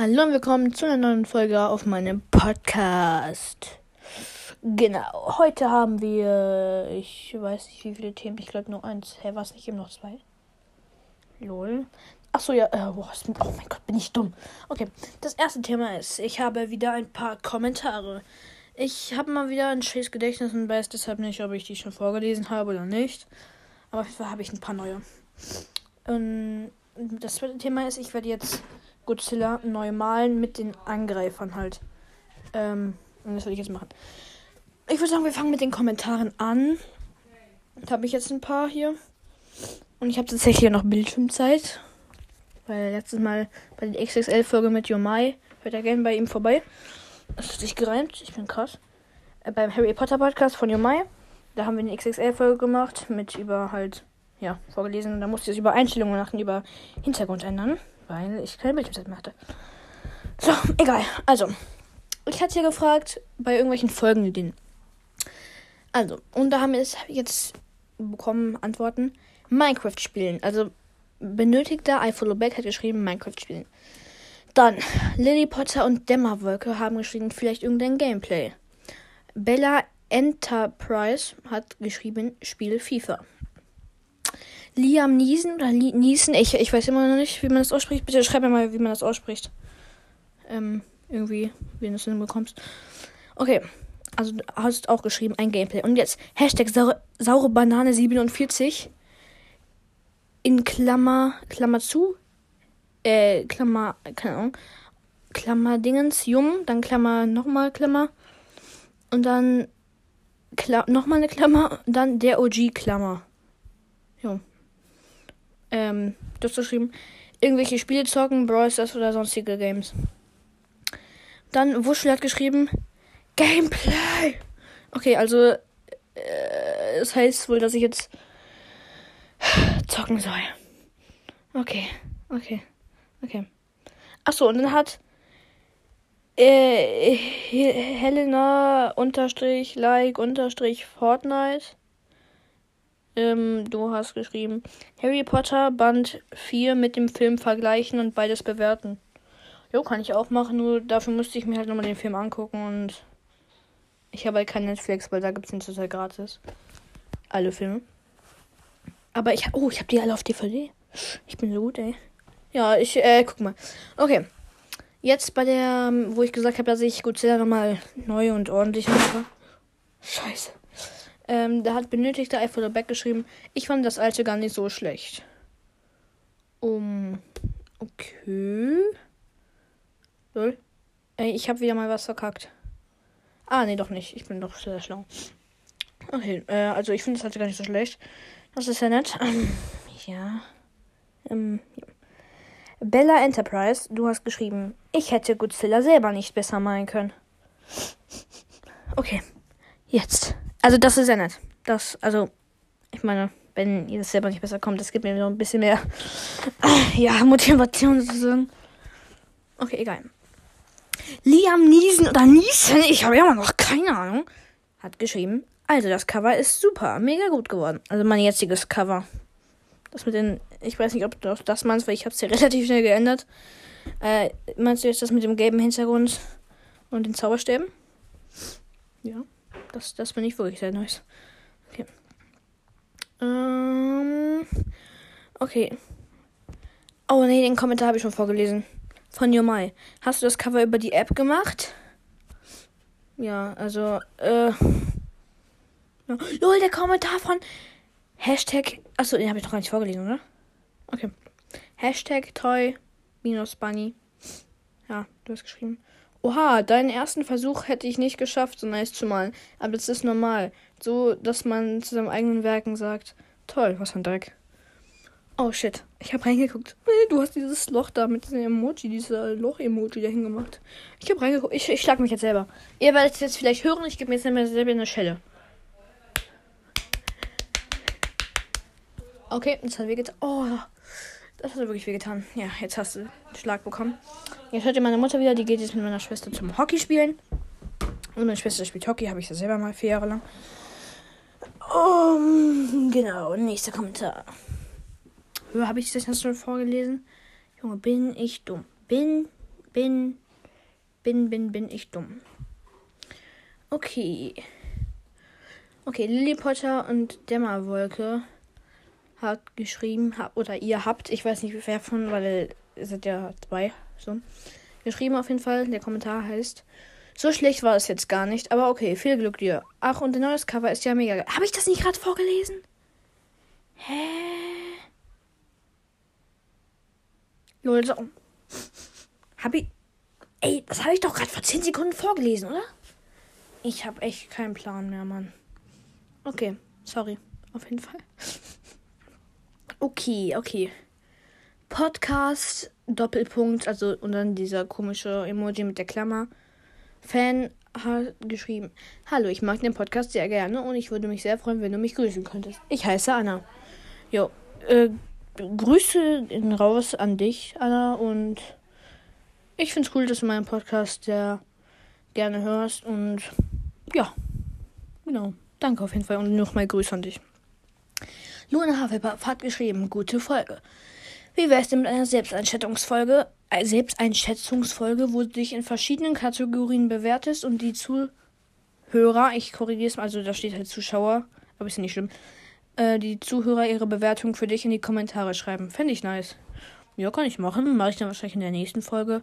Hallo und willkommen zu einer neuen Folge auf meinem Podcast. Genau, heute haben wir, ich weiß nicht wie viele Themen, ich glaube nur eins. Hä, war es nicht eben noch zwei? Lol. Achso, ja, äh, boah, oh mein Gott, bin ich dumm. Okay, das erste Thema ist, ich habe wieder ein paar Kommentare. Ich habe mal wieder ein schönes Gedächtnis und weiß deshalb nicht, ob ich die schon vorgelesen habe oder nicht. Aber auf jeden Fall habe ich ein paar neue. Und das zweite Thema ist, ich werde jetzt Godzilla neu malen mit den Angreifern halt. Ähm, und das will ich jetzt machen. Ich würde sagen, wir fangen mit den Kommentaren an. Da habe ich jetzt ein paar hier. Und ich habe tatsächlich noch Bildschirmzeit. Weil letztes Mal bei der XXL-Folge mit Yomai hört er gerne bei ihm vorbei. Das hat sich gereimt. Ich bin krass. Äh, beim Harry Potter Podcast von Yomai. Da haben wir eine XXL-Folge gemacht mit über halt, ja, vorgelesen. Da musste ich über Einstellungen machen, über Hintergrund ändern weil ich keine Bildschirmzeit mehr hatte. So, egal. Also, ich hatte ja gefragt bei irgendwelchen Folgenideen. Also, und da haben wir jetzt bekommen Antworten. Minecraft spielen. Also, benötigter iFollow Back hat geschrieben Minecraft spielen. Dann, Lily Potter und Dämmerwolke haben geschrieben, vielleicht irgendein Gameplay. Bella Enterprise hat geschrieben, Spiel FIFA. Liam Niesen oder Li Niesen, ich, ich weiß immer noch nicht, wie man das ausspricht. Bitte schreib mir mal, wie man das ausspricht. Ähm, irgendwie, wie du das hinbekommst. Okay, also du hast auch geschrieben, ein Gameplay. Und jetzt, Hashtag saure, saure Banane 47 in Klammer, Klammer zu, äh, Klammer, keine Ahnung, Klammer Dingens, Jum, dann Klammer, nochmal Klammer und dann Kla nochmal eine Klammer, dann der OG Klammer. Jo ähm, das geschrieben, irgendwelche Spiele zocken, Brawl Stars oder sonstige Games. Dann Wuschel hat geschrieben, Gameplay. Okay, also, äh, das heißt wohl, dass ich jetzt zocken soll. Okay, okay, okay. Achso, und dann hat äh, Helena unterstrich like unterstrich Fortnite ähm, du hast geschrieben, Harry Potter Band 4 mit dem Film vergleichen und beides bewerten. Jo, kann ich auch machen, nur dafür musste ich mir halt nochmal den Film angucken und ich habe halt kein Netflix, weil da gibt es ihn zurzeit gratis. Alle Filme. Aber ich, oh, ich habe die alle auf DVD. Ich bin so gut, ey. Ja, ich, äh, guck mal. Okay. Jetzt bei der, wo ich gesagt habe, dass ich Godzilla nochmal neu und ordentlich mache. Scheiße. Ähm, da hat benötigter Eiffel Back geschrieben, ich fand das alte gar nicht so schlecht. Um. Okay. Lol. Ey, ich habe wieder mal was verkackt. Ah, nee, doch nicht. Ich bin doch sehr schlau. Okay, äh, also ich finde das alte gar nicht so schlecht. Das ist ja nett. Ähm, ja. Ähm, ja. Bella Enterprise, du hast geschrieben, ich hätte Godzilla selber nicht besser malen können. Okay, jetzt. Also das ist ja nett. Das, also, ich meine, wenn ihr das selber nicht besser kommt, das gibt mir noch ein bisschen mehr, ja, Motivation sozusagen. Okay, egal. Liam Niesen oder Niesen, ich habe immer noch keine Ahnung, hat geschrieben, also das Cover ist super, mega gut geworden. Also mein jetziges Cover. Das mit den, ich weiß nicht, ob du das meinst, weil ich habe es ja relativ schnell geändert. Äh, meinst du jetzt das mit dem gelben Hintergrund und den Zauberstäben? Ja. Das, das finde ich wirklich sehr nice. Okay. Ähm, okay. Oh nee, den Kommentar habe ich schon vorgelesen. Von Yomai. Hast du das Cover über die App gemacht? Ja, also, äh. Lol, der Kommentar von Hashtag. Achso, den habe ich noch gar nicht vorgelesen, oder? Okay. Hashtag Toy minus Bunny. Ja, du hast geschrieben. Oha, deinen ersten Versuch hätte ich nicht geschafft, so nice zu malen. Aber das ist normal. So, dass man zu seinem eigenen Werken sagt, toll, was für ein Dreck. Oh shit, ich habe reingeguckt. Du hast dieses Loch da mit diesem Emoji, dieser Loch-Emoji da hingemacht. Ich habe reingeguckt. Ich, ich schlag mich jetzt selber. Ihr werdet es jetzt vielleicht hören, ich gebe mir jetzt selber eine Schelle. Okay, das hat wehgetan. Oh, das hat wirklich wehgetan. Ja, jetzt hast du den Schlag bekommen. Jetzt hört ihr meine Mutter wieder, die geht jetzt mit meiner Schwester zum Hockey spielen. Und meine Schwester spielt Hockey, habe ich ja selber mal vier Jahre lang. Um, genau, nächster Kommentar. Habe ich das schon vorgelesen? Junge, bin ich dumm. Bin Bin, bin, bin, bin ich dumm. Okay. Okay, Lily Potter und Dämmerwolke hat geschrieben, oder ihr habt, ich weiß nicht wer von, weil ihr seid ja zwei, so, geschrieben auf jeden Fall. Der Kommentar heißt, so schlecht war es jetzt gar nicht, aber okay, viel Glück dir. Ach, und der neues Cover ist ja mega. Habe ich das nicht gerade vorgelesen? Hä? Lol, so. Hab ich. Ey, das habe ich doch gerade vor 10 Sekunden vorgelesen, oder? Ich habe echt keinen Plan mehr, Mann. Okay, sorry. Auf jeden Fall. Okay, okay. Podcast, Doppelpunkt, also und dann dieser komische Emoji mit der Klammer. Fan hat geschrieben: Hallo, ich mag den Podcast sehr gerne und ich würde mich sehr freuen, wenn du mich grüßen könntest. Ich heiße Anna. Jo, äh, Grüße raus an dich, Anna, und ich finde es cool, dass du meinen Podcast sehr gerne hörst und ja, genau. Danke auf jeden Fall und nochmal Grüße an dich. Luna Havelpap hat geschrieben, gute Folge. Wie wär's denn mit einer Selbsteinschätzungsfolge, äh, Selbsteinschätzungsfolge, wo du dich in verschiedenen Kategorien bewertest und die Zuhörer, ich korrigiere es mal, also da steht halt Zuschauer, aber ist nicht schlimm, äh, die Zuhörer ihre Bewertung für dich in die Kommentare schreiben. Fände ich nice. Ja, kann ich machen. Mache ich dann wahrscheinlich in der nächsten Folge.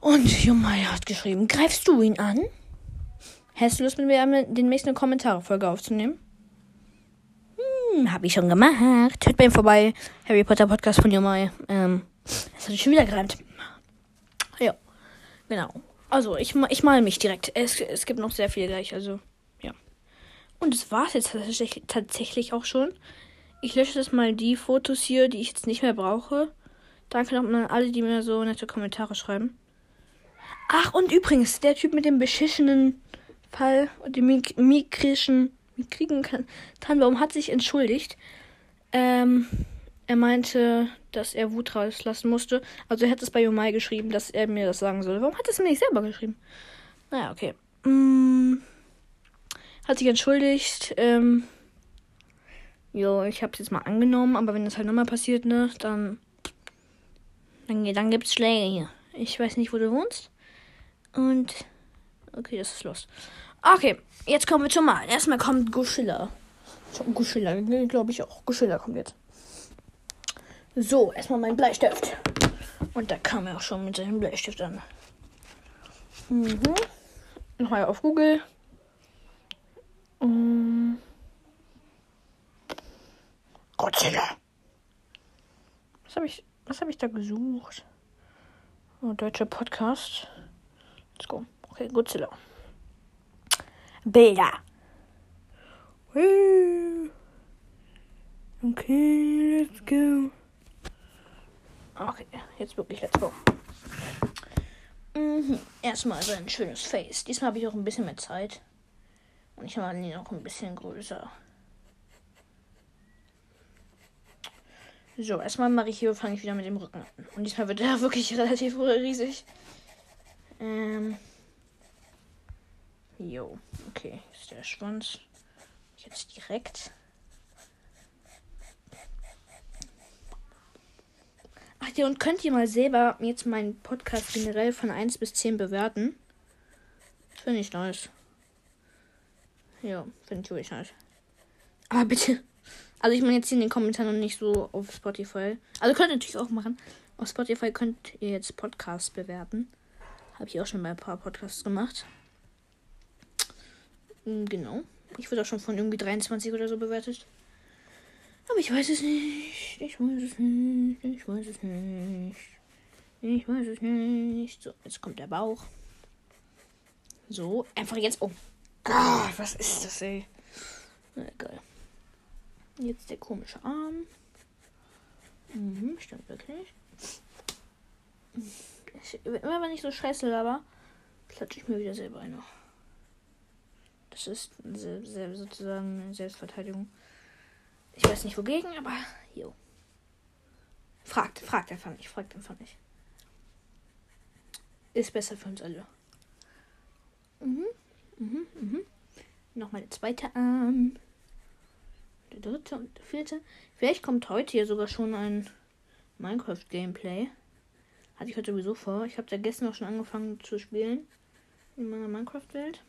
Und Jumai hat geschrieben, greifst du ihn an? Hast du Lust mit mir den nächsten Kommentare-Folge aufzunehmen? Hm, hab ich schon gemacht. Hört bei ihm vorbei. Harry Potter Podcast von Jumai. Ähm, das hat schon wieder gereimt. Ja, genau. Also, ich, ich mal mich direkt. Es, es gibt noch sehr viel gleich, also, ja. Und das war's jetzt tatsächlich, tatsächlich auch schon. Ich lösche jetzt mal die Fotos hier, die ich jetzt nicht mehr brauche. Danke nochmal an alle, die mir so nette Kommentare schreiben. Ach, und übrigens, der Typ mit dem beschissenen Fall und dem mik mikrischen, mikrigen Tannenbaum hat sich entschuldigt. Ähm, er meinte, dass er Wut rauslassen musste. Also er hat es bei Yomai geschrieben, dass er mir das sagen soll. Warum hat er es mir nicht selber geschrieben? Naja, okay. Hm, hat sich entschuldigt. Ähm, jo, ich habe es jetzt mal angenommen, aber wenn das halt nochmal passiert, ne, dann, dann, dann gibt's Schläge hier. Ich weiß nicht, wo du wohnst. Und okay, das ist los. Okay, jetzt kommen wir zum Mal. Erstmal kommt Guschilla. Guschilla, glaube ich auch. Guschilla kommt jetzt. So, erstmal mein Bleistift. Und da kam er auch schon mit seinem Bleistift an. Mhm. Nochmal auf Google. Um. Godzilla. Was habe ich, was habe ich da gesucht? Oh, deutscher Podcast. Let's go. Okay, Godzilla. Bilder. Okay, let's go. Okay, jetzt wirklich, let's go. Mhm. Erstmal so ein schönes Face. Diesmal habe ich auch ein bisschen mehr Zeit. Und ich mache ihn noch ein bisschen größer. So, erstmal mache ich hier, fange ich wieder mit dem Rücken an. Und diesmal wird er wirklich relativ riesig. Ähm. Jo, okay, ist der Schwanz. Jetzt direkt. Ach ja, und könnt ihr mal selber jetzt meinen Podcast generell von 1 bis 10 bewerten? Finde ich nice. Ja, finde ich wirklich nice. Aber bitte. Also ich meine jetzt hier in den Kommentaren und nicht so auf Spotify. Also könnt ihr natürlich auch machen. Auf Spotify könnt ihr jetzt Podcasts bewerten. Habe ich auch schon bei ein paar Podcasts gemacht. Hm, genau. Ich wurde auch schon von irgendwie 23 oder so bewertet. Aber ich weiß es nicht. Ich weiß es nicht. Ich weiß es nicht. Ich weiß es nicht. So, jetzt kommt der Bauch. So, einfach jetzt. Oh Gott, was ist das, ey? Na, geil. Jetzt der komische Arm. Mhm, stimmt wirklich. Ich, immer wenn ich so scheiße laber, klatsche ich mir wieder selber eine. Das ist sozusagen Selbstverteidigung. Ich weiß nicht wogegen, aber jo. Fragt, fragt einfach nicht, fragt einfach nicht. Ist besser für uns alle. Mhm, mhm, mhm. Nochmal der zweite Arm. Der dritte und der vierte. Vielleicht kommt heute hier sogar schon ein Minecraft-Gameplay. Hatte ich heute sowieso vor. Ich habe da gestern auch schon angefangen zu spielen. In meiner Minecraft-Welt.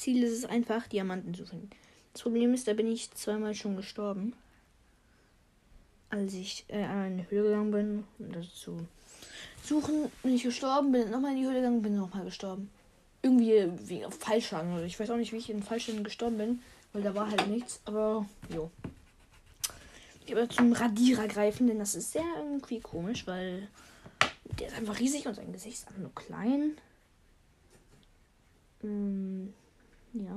Ziel ist es einfach, Diamanten zu finden. Das Problem ist, da bin ich zweimal schon gestorben. Als ich äh, in eine Höhle gegangen bin, um das zu suchen, bin ich gestorben, bin nochmal in die Höhle gegangen, bin nochmal gestorben. Irgendwie wie auf Fallschaden oder ich weiß auch nicht, wie ich in Fallschaden gestorben bin, weil da war halt nichts, aber jo. Ich werde zum Radierer greifen, denn das ist sehr irgendwie komisch, weil der ist einfach riesig und sein Gesicht ist einfach nur klein. Mm, ja.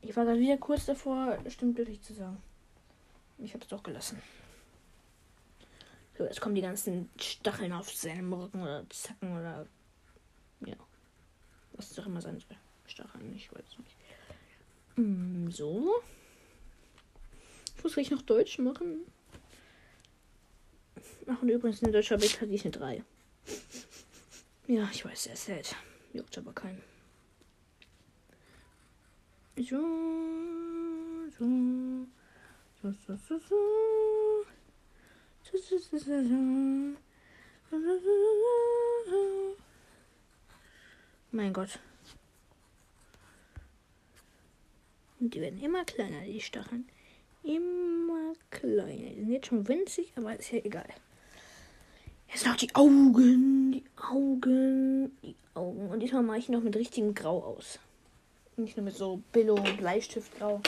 Ich war gerade wieder kurz davor, wirklich zu sagen. Ich habe es doch gelassen. So, jetzt kommen die ganzen Stacheln auf seinem Rücken oder Zacken oder ja. Was es auch immer sein soll. Stacheln, ich weiß nicht. Mm, so. Ich muss gleich noch Deutsch machen. Machen übrigens eine deutsche Bit hatte ich eine 3. Ja, ich weiß, er ist halt. Juckt aber keinen. So, so, so, so, so, so. So, so, so, so. Mein Gott. Und die werden immer kleiner, die Stacheln. Immer kleiner. Die sind jetzt schon winzig, aber ist ja egal. Jetzt noch die Augen. Die Augen. Die Augen. Und diesmal mache ich noch mit richtigem Grau aus. Nicht nur mit so Billo Bleistiftgrau.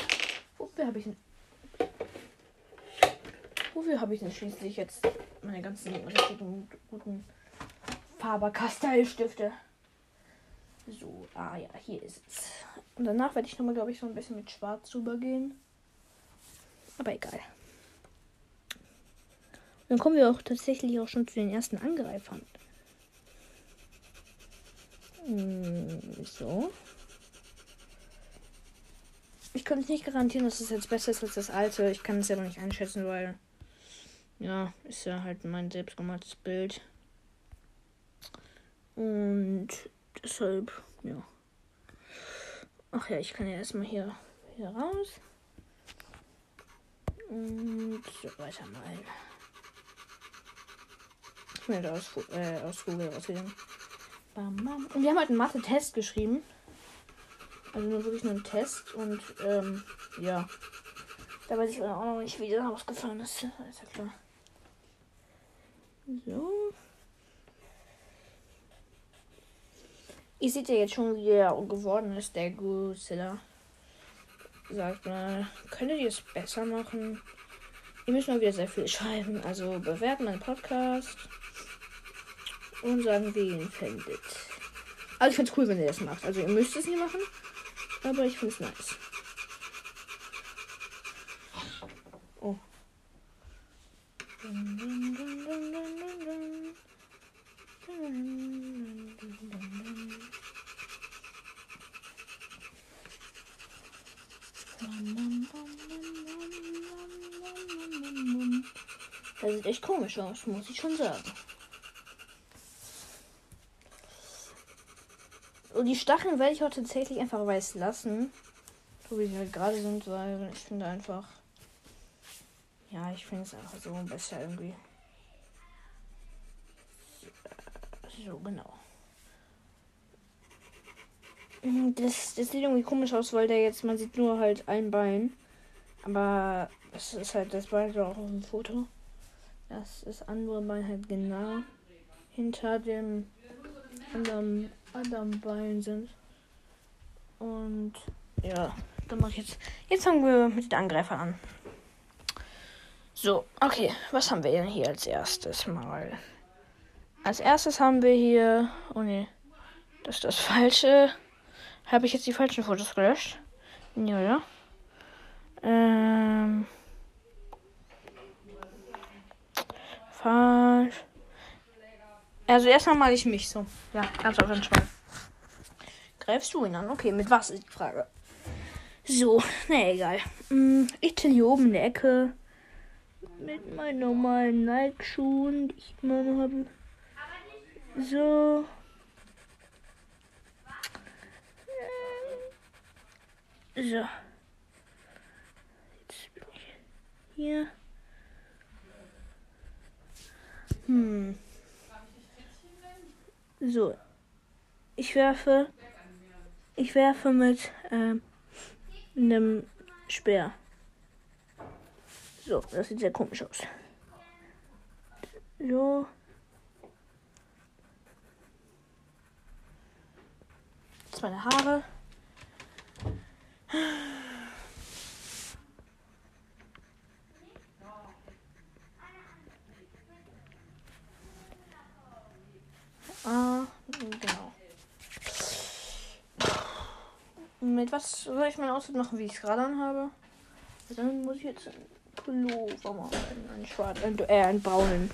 Wofür habe ich denn. Wofür habe ich denn schließlich jetzt meine ganzen richtigen guten Faber-Castell-Stifte? So, ah ja, hier ist es. Und danach werde ich nochmal, glaube ich, so ein bisschen mit Schwarz übergehen. Aber egal. Dann kommen wir auch tatsächlich auch schon zu den ersten Angreifern. Hm, so. Ich kann es nicht garantieren, dass es jetzt besser ist als das alte. Ich kann es ja noch nicht einschätzen, weil. Ja, ist ja halt mein selbstgemachtes Bild. Und deshalb, ja. Ach ja, ich kann ja erstmal hier, hier raus. Und so weiter mal. Ich bin da aus, äh, aus Google rausgegangen. Bam, bam. Und wir haben halt einen Mathe-Test geschrieben. Also nur wirklich nur einen Test. Und ähm, ja. Da weiß ich auch noch nicht, wie der rausgefallen ist. Ist ja klar. So. Ihr seht ja jetzt schon, wie der geworden ist, der Godzilla. Sagt mal, könntet ihr es besser machen? Ihr müsst mal wieder sehr viel schreiben. Also bewerten meinen Podcast und sagen, wie ihr ihn findet. Also ich finde es cool, wenn ihr das macht. Also ihr müsst es nicht machen, aber ich finde es nice. Oh. Das sieht echt komisch aus, muss ich schon sagen. Und die Stacheln werde ich auch tatsächlich einfach weiß lassen. So wie sie halt gerade sind, weil ich finde einfach. Ja, ich finde es einfach so besser irgendwie. So, genau. Das, das sieht irgendwie komisch aus, weil der jetzt, man sieht nur halt ein Bein. Aber es ist halt, das halt auch auf dem Foto. Das ist andere Bein halt genau hinter dem anderen, anderen Bein sind. Und ja, dann mache ich jetzt. Jetzt fangen wir mit den Angreifern an. So, okay, was haben wir denn hier als erstes mal? Als erstes haben wir hier. Oh ne, das ist das falsche. Habe ich jetzt die falschen Fotos gelöscht? Ja, ja. Ähm. Falsch. Also erstmal mal ich mich so. Ja, ganz auf den Schwein. Greifst du ihn an? Okay, mit was ist die Frage? So, na egal. Hm, ich chill hier oben in der Ecke. Mit meinen normalen Nike-Schuhen, die ich immer noch habe. So. So. Jetzt bin ich hier. Hm. So. Ich werfe. Ich werfe mit ähm, einem Speer. So, das sieht sehr komisch aus. So. Jetzt meine Haare. Ah, genau. Mit was soll ich mein Outfit machen, wie ich es gerade anhabe? Dann muss ich jetzt einen Pullover machen. Einen schwarzen, äh, einen braunen.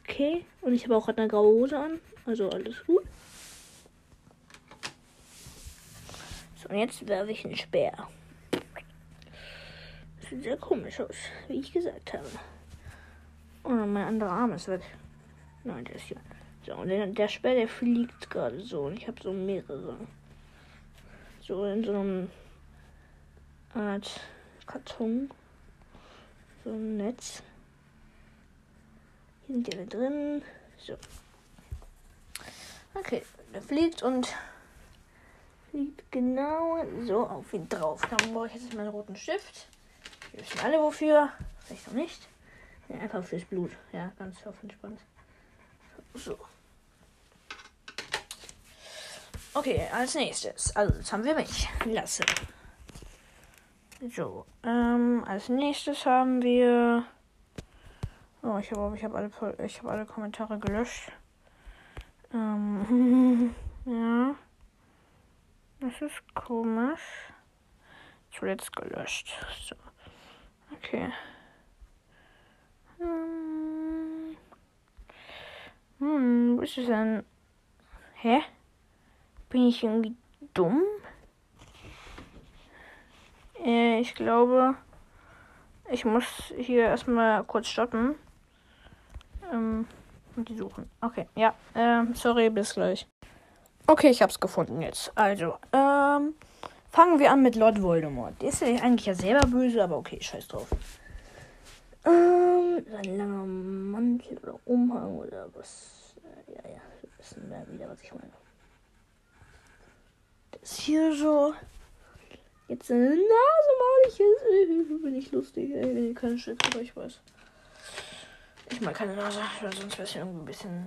Okay. Und ich habe auch gerade eine graue Hose an. Also alles gut. So, und jetzt werfe ich einen Speer. Das sieht sehr komisch aus, wie ich gesagt habe. Oh, mein anderer Arm ist weg. Nein, der ist hier. So, und der, der Speer, der fliegt gerade so. Und ich habe so mehrere. So in so einem Art Karton. So ein Netz. Hier sind die alle drin. So. Okay, der fliegt und fliegt genau so auf ihn drauf. Dann brauche ich jetzt meinen roten Stift. Wir wissen alle wofür. Vielleicht noch nicht. Ja, einfach fürs Blut. Ja, ganz auf entspannt. So. Okay, als nächstes. Also, jetzt haben wir mich. Lasse. So, ähm, als nächstes haben wir. Oh, ich habe ich hab alle, hab alle Kommentare gelöscht. Ähm, ja. Das ist komisch. Zuletzt gelöscht. So. Okay. Hm. Hm, wo ist denn? Hä? Bin ich irgendwie dumm? Äh, ich glaube, ich muss hier erstmal kurz stoppen. Ähm, und die suchen. Okay, ja. Ähm, sorry, bis gleich. Okay, ich hab's gefunden jetzt. Also, ähm, fangen wir an mit Lord Voldemort. Der ist ja eigentlich ja selber böse, aber okay, scheiß drauf. Ähm, sein langer Mantel oder Umhang oder was. Ja, ja, wir wissen mehr wieder, was ich meine. Das hier so. Jetzt eine Nase mal ich. Bin ich lustig, ey, wenn ihr keine Stück aber ich weiß. Ich mag keine Nase, weil sonst wäre es irgendwie ein bisschen.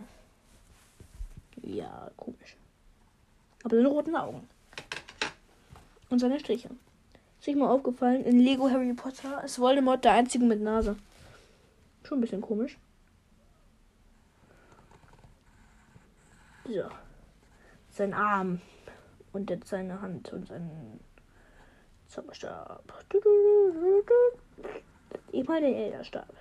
Ja, komisch. Aber seine roten Augen. Und seine Striche. Ist euch mal aufgefallen, in Lego Harry Potter ist Voldemort der einzige mit Nase. Schon ein bisschen komisch. So. Sein Arm. Und jetzt seine Hand und sein Zauberstab. Immer den Elderstab.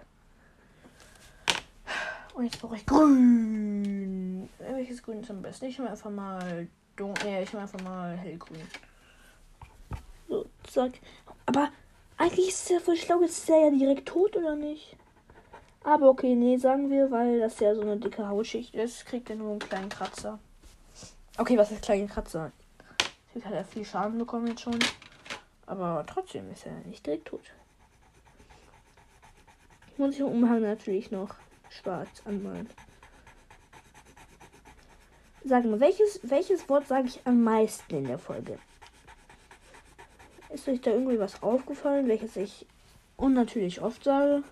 Und jetzt brauche ich grün. Welches Grün ist am besten? Ich nehme einfach mal dunkel. Ja, ich nehme einfach mal hellgrün. Zack. Aber eigentlich ist ja voll schlau. Ist er ja direkt tot, oder nicht? Aber okay, nee, sagen wir, weil das ja so eine dicke Hautschicht ist, kriegt er nur einen kleinen Kratzer. Okay, was ist kleine Kratzer? Ich hat er viel Schaden bekommen jetzt schon. Aber trotzdem ist er nicht direkt tot. Muss ich im Umhang natürlich noch schwarz anmalen. Sag mal, welches, welches Wort sage ich am meisten in der Folge? Ist euch da irgendwie was aufgefallen, welches ich unnatürlich oft sage?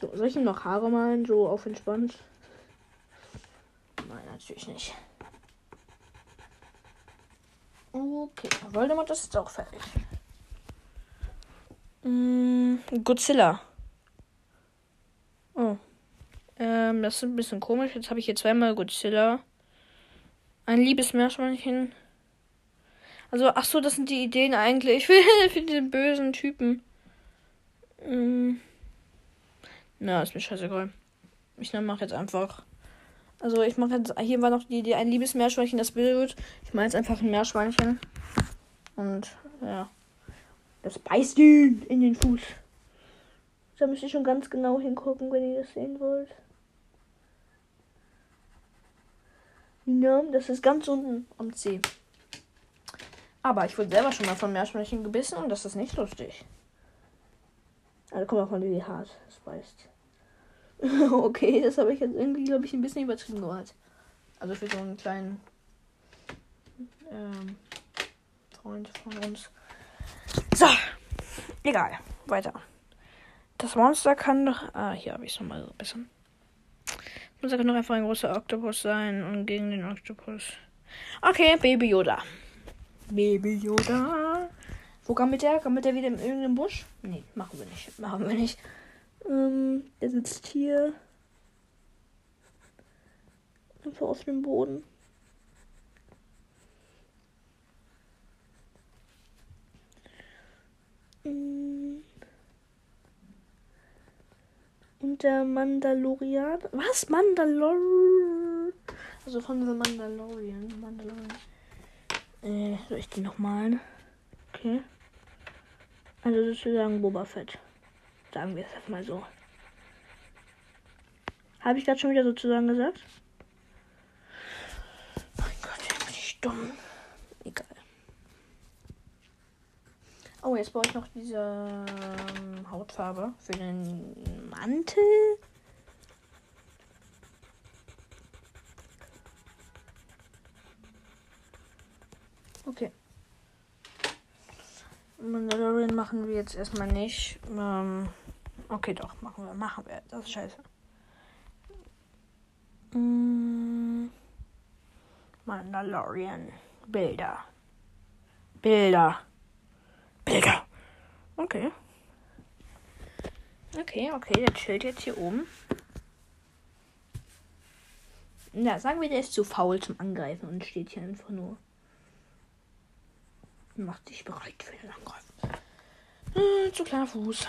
So, soll ich ihm noch Haare malen, so auf entspannt? Nein, natürlich nicht. Okay, Voldemort ist jetzt auch fertig. Mm, Godzilla. Oh. Ähm, das ist ein bisschen komisch. Jetzt habe ich hier zweimal Godzilla. Ein liebes Meerschweinchen. Also, ach so, das sind die Ideen eigentlich für, für den bösen Typen. Mm. Na, ist mir scheißegal. Ich mache jetzt einfach. Also ich mache jetzt. Hier war noch die Idee, ein liebes Meerschweinchen, das Bild. Ich mache jetzt einfach ein Meerschweinchen. Und ja. Das beißt ihn in den Fuß. Da müsst ihr schon ganz genau hingucken, wenn ihr das sehen wollt. Ja, das ist ganz unten am C. Aber ich wurde selber schon mal von Meerschweinchen gebissen und das ist nicht lustig. Also guck mal von wie hart es beißt. okay, das habe ich jetzt irgendwie, glaube ich, ein bisschen übertrieben gehört. Also für so einen kleinen ähm, Freund von uns. So, egal, weiter. Das Monster kann doch. Ah, hier habe ich es nochmal so ein bisschen. Das Monster kann doch einfach ein großer Oktopus sein und gegen den Oktopus. Okay, Baby Yoda. Baby Yoda. Wo kam mit der? Kam mit der wieder in irgendeinem Busch? Nee, machen wir nicht. Machen wir nicht. Ähm, der sitzt hier. Einfach auf dem Boden. Mm. Und der Mandalorian. Was? Mandalorian? Also von The Mandalorian. Mandalorian. Äh, soll ich die noch malen? Okay. Also sozusagen Boba Fett. Sagen wir es jetzt mal so. Habe ich gerade schon wieder sozusagen gesagt? Mein Gott, bin ich dumm. Egal. Oh, jetzt brauche ich noch diese ähm, Hautfarbe für den Mantel. Okay. Mandalorian machen wir jetzt erstmal nicht. Ähm, okay, doch, machen wir, machen wir. Das ist scheiße. Mm, Mandalorian. Bilder. Bilder. Bilder. Okay. Okay, okay, der chillt jetzt hier oben. Na, sagen wir, der ist zu faul zum Angreifen und steht hier einfach nur macht sich bereit für den Angriff. Äh, zu kleiner Fuß.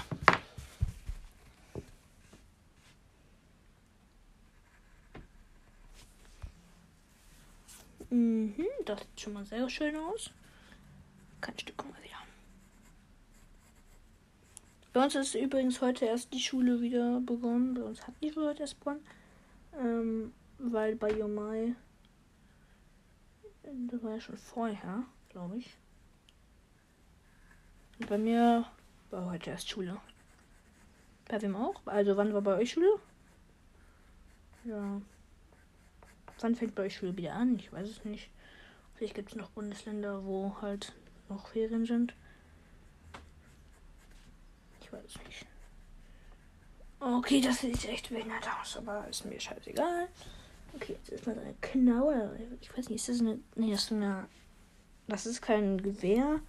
Mhm, das sieht schon mal sehr schön aus. Kein Stück mal wieder. Bei uns ist übrigens heute erst die Schule wieder begonnen. Bei uns hat die Schule heute erst begonnen. Ähm, weil bei Yomai. Das war ja schon vorher, glaube ich. Und bei mir war heute erst Schule. Bei wem auch? Also wann war bei euch Schule? Ja. Wann fängt bei euch Schule wieder an? Ich weiß es nicht. Vielleicht gibt es noch Bundesländer, wo halt noch Ferien sind. Ich weiß es nicht. Okay, das sieht echt behindert aus, aber ist mir scheißegal. Okay, jetzt ist mal eine Knauer. Ich weiß nicht, ist das eine. Nee, das ist eine. Das ist kein Gewehr.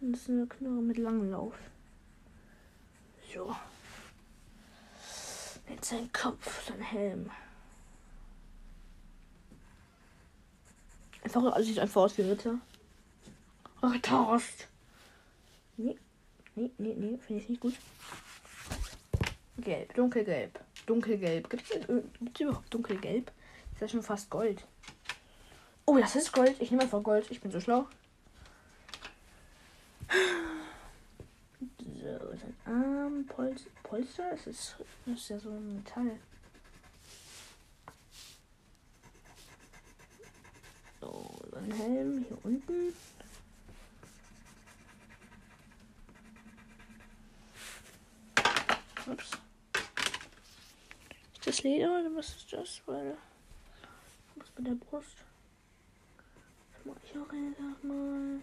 Das ist eine Knarre mit langem Lauf. So. Jetzt sein Kopf, sein Helm. Einfach, also sieht einfach aus wie Ritter. Ritterrost. Nee, nee, nee, nee, finde ich nicht gut. Gelb, dunkelgelb. Dunkelgelb. Gibt es überhaupt dunkelgelb? Ist ja schon fast Gold. Oh, das ist Gold. Ich nehme einfach Gold. Ich bin so schlau. So, sein Arm, Pol Polster, es ist, ist ja so ein Metall. So, sein Helm hier unten. Ups. Ist das Leder oder was ist das? Weil, was bei der Brust? Das mache ich auch eine Sache mal.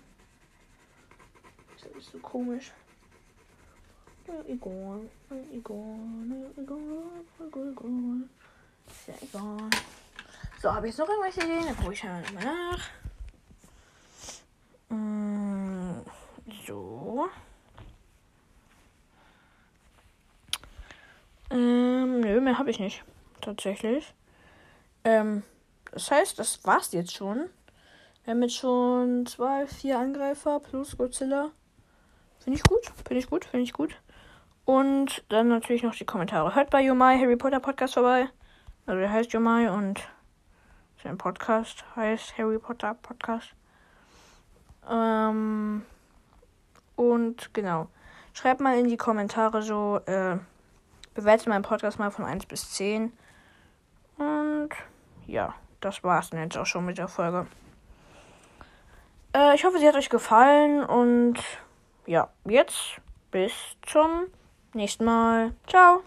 Das ist so komisch. Ja, egal. Egal. Egal. Egal. Egal. Ist ja egal. So, habe ich jetzt noch irgendwelche Ideen? Dann gucke ich mal nach. Mm, so. Ähm, nö, mehr habe ich nicht. Tatsächlich. Ähm, das heißt, das war's jetzt schon. Wir haben jetzt schon zwei, vier Angreifer plus Godzilla. Finde ich gut, finde ich gut, finde ich gut. Und dann natürlich noch die Kommentare. Hört bei Yomai Harry Potter Podcast vorbei. Also der heißt Yomai und sein Podcast heißt Harry Potter Podcast. Ähm, und genau. Schreibt mal in die Kommentare so, äh, bewertet meinen Podcast mal von 1 bis 10. Und ja, das war's dann jetzt auch schon mit der Folge. ich hoffe, sie hat euch gefallen und ja, jetzt bis zum nächsten Mal. Ciao.